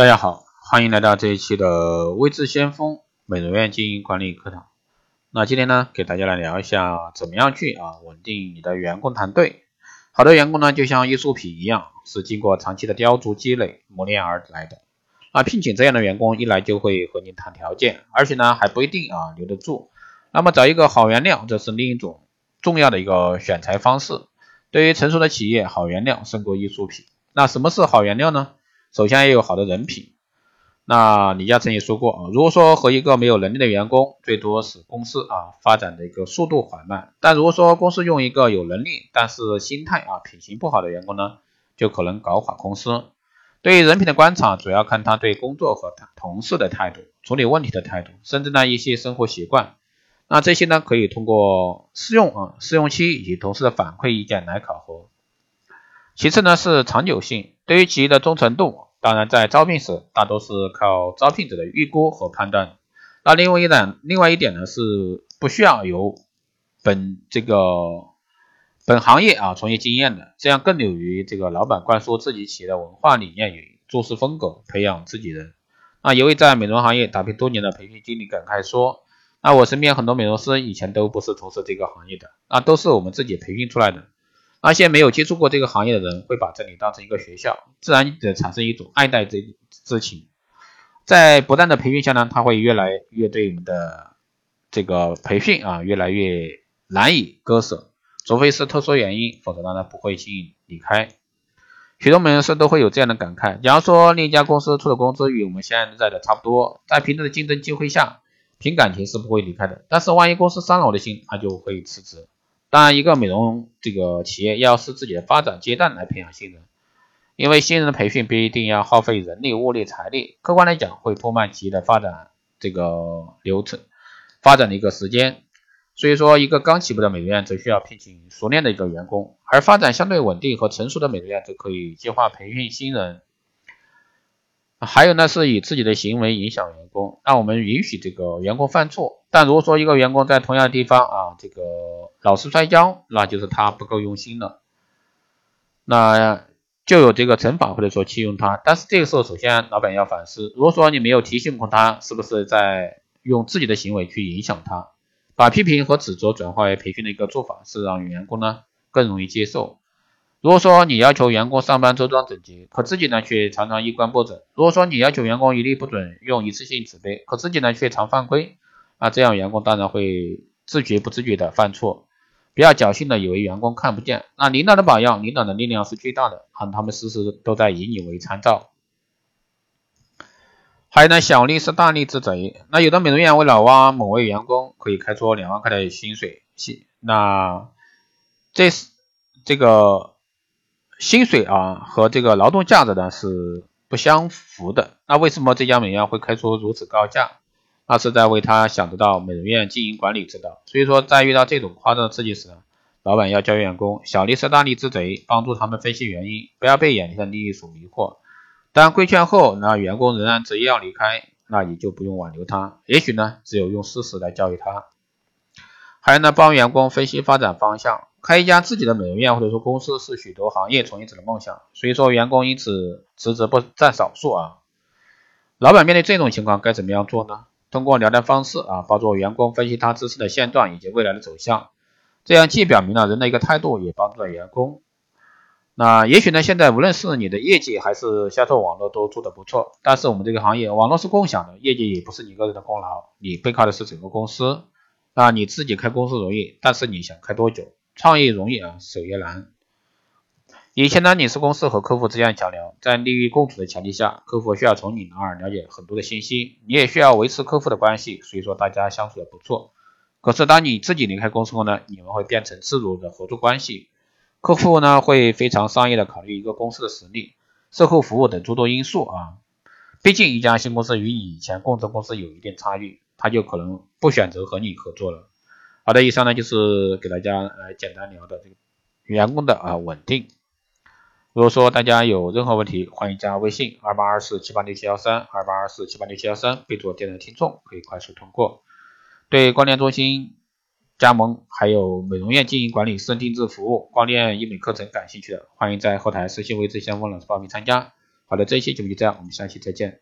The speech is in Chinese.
大家好，欢迎来到这一期的微智先锋美容院经营管理课堂。那今天呢，给大家来聊一下怎么样去啊稳定你的员工团队。好的员工呢，就像艺术品一样，是经过长期的雕琢积累磨练而来的。那聘请这样的员工，一来就会和你谈条件，而且呢还不一定啊留得住。那么找一个好原料，这是另一种重要的一个选材方式。对于成熟的企业，好原料胜过艺术品。那什么是好原料呢？首先要有好的人品。那李嘉诚也说过啊，如果说和一个没有能力的员工，最多使公司啊发展的一个速度缓慢；但如果说公司用一个有能力但是心态啊品行不好的员工呢，就可能搞垮公司。对于人品的观察，主要看他对工作和同事的态度、处理问题的态度，甚至呢一些生活习惯。那这些呢可以通过试用啊试用期以及同事的反馈意见来考核。其次呢是长久性。对于企业的忠诚度，当然在招聘时大多是靠招聘者的预估和判断。那另外一点，另外一点呢是不需要有本这个本行业啊从业经验的，这样更有于这个老板灌输自己企业的文化理念与做事风格，培养自己人。那一位在美容行业打拼多年的培训经理感慨说：“那我身边很多美容师以前都不是从事这个行业的，那都是我们自己培训出来的。”那些没有接触过这个行业的人，会把这里当成一个学校，自然的产生一种爱戴之之情。在不断的培训下呢，他会越来越对我们的这个培训啊，越来越难以割舍。除非是特殊原因，否则呢，他不会轻易离开。许多美容师都会有这样的感慨：假如说另一家公司出的工资与我们现在的差不多，在平等的竞争机会下，凭感情是不会离开的。但是万一公司伤了我的心，他就会辞职。当然，一个美容这个企业要是自己的发展阶段来培养新人，因为新人的培训不一定要耗费人力、物力、财力，客观来讲会拖慢企业的发展这个流程发展的一个时间。所以说，一个刚起步的美容院则需要聘请熟练的一个员工，而发展相对稳定和成熟的美容院则可以计划培训新人。还有呢，是以自己的行为影响员工，让我们允许这个员工犯错。但如果说一个员工在同样的地方啊，这个老是摔跤，那就是他不够用心了，那就有这个惩罚或者说弃用他。但是这个时候，首先老板要反思，如果说你没有提醒过他，是不是在用自己的行为去影响他？把批评和指责转化为培训的一个做法，是让员工呢更容易接受。如果说你要求员工上班周装整洁，可自己呢却常常衣冠不整；如果说你要求员工一律不准用一次性纸杯，可自己呢却常犯规，那这样员工当然会自觉不自觉的犯错。不要侥幸的以为员工看不见，那领导的榜样，领导的力量是巨大的，啊他们时时都在以你为参照。还有呢，小利是大利之贼。那有的美容院为了挖某位员工，可以开出两万块的薪水，薪那这是这个。薪水啊和这个劳动价值呢是不相符的。那为什么这家美容院会开出如此高价？那是在为他想得到美容院经营管理之道。所以说，在遇到这种夸张的刺激时，老板要教员工小利是大利之贼，帮助他们分析原因，不要被眼前的利益所迷惑。当规劝后，那员工仍然执意要离开，那你就不用挽留他。也许呢，只有用事实来教育他。还有呢，帮员工分析发展方向。开一家自己的美容院或者说公司是许多行业从业者的梦想，所以说员工因此辞职不占少数啊。老板面对这种情况该怎么样做呢？通过聊天方式啊，帮助员工分析他自身的现状以及未来的走向，这样既表明了人的一个态度，也帮助了员工。那也许呢，现在无论是你的业绩还是销售网络都做得不错，但是我们这个行业网络是共享的，业绩也不是你个人的功劳，你背靠的是整个公司。那你自己开公司容易，但是你想开多久？创业容易啊，守业难。以前呢，你是公司和客户之间的桥梁，在利益共处的前提下，客户需要从你那儿了解很多的信息，你也需要维持客户的关系，所以说大家相处的不错。可是当你自己离开公司后呢，你们会变成自如的合作关系，客户呢会非常商业的考虑一个公司的实力、售后服务等诸多因素啊。毕竟一家新公司与你以前共同公司有一定差距，他就可能不选择和你合作了。好的，以上呢就是给大家来简单聊的这个员工的啊稳定。如果说大家有任何问题，欢迎加微信二八二四七八六七幺三二八二四七八六七幺三，备注电台听众，可以快速通过。对光电中心加盟还有美容院经营管理、私人定制服务、光电医美课程感兴趣的，欢迎在后台私信微之相锋老师报名参加。好的，这一期节目就这样，我们下期再见。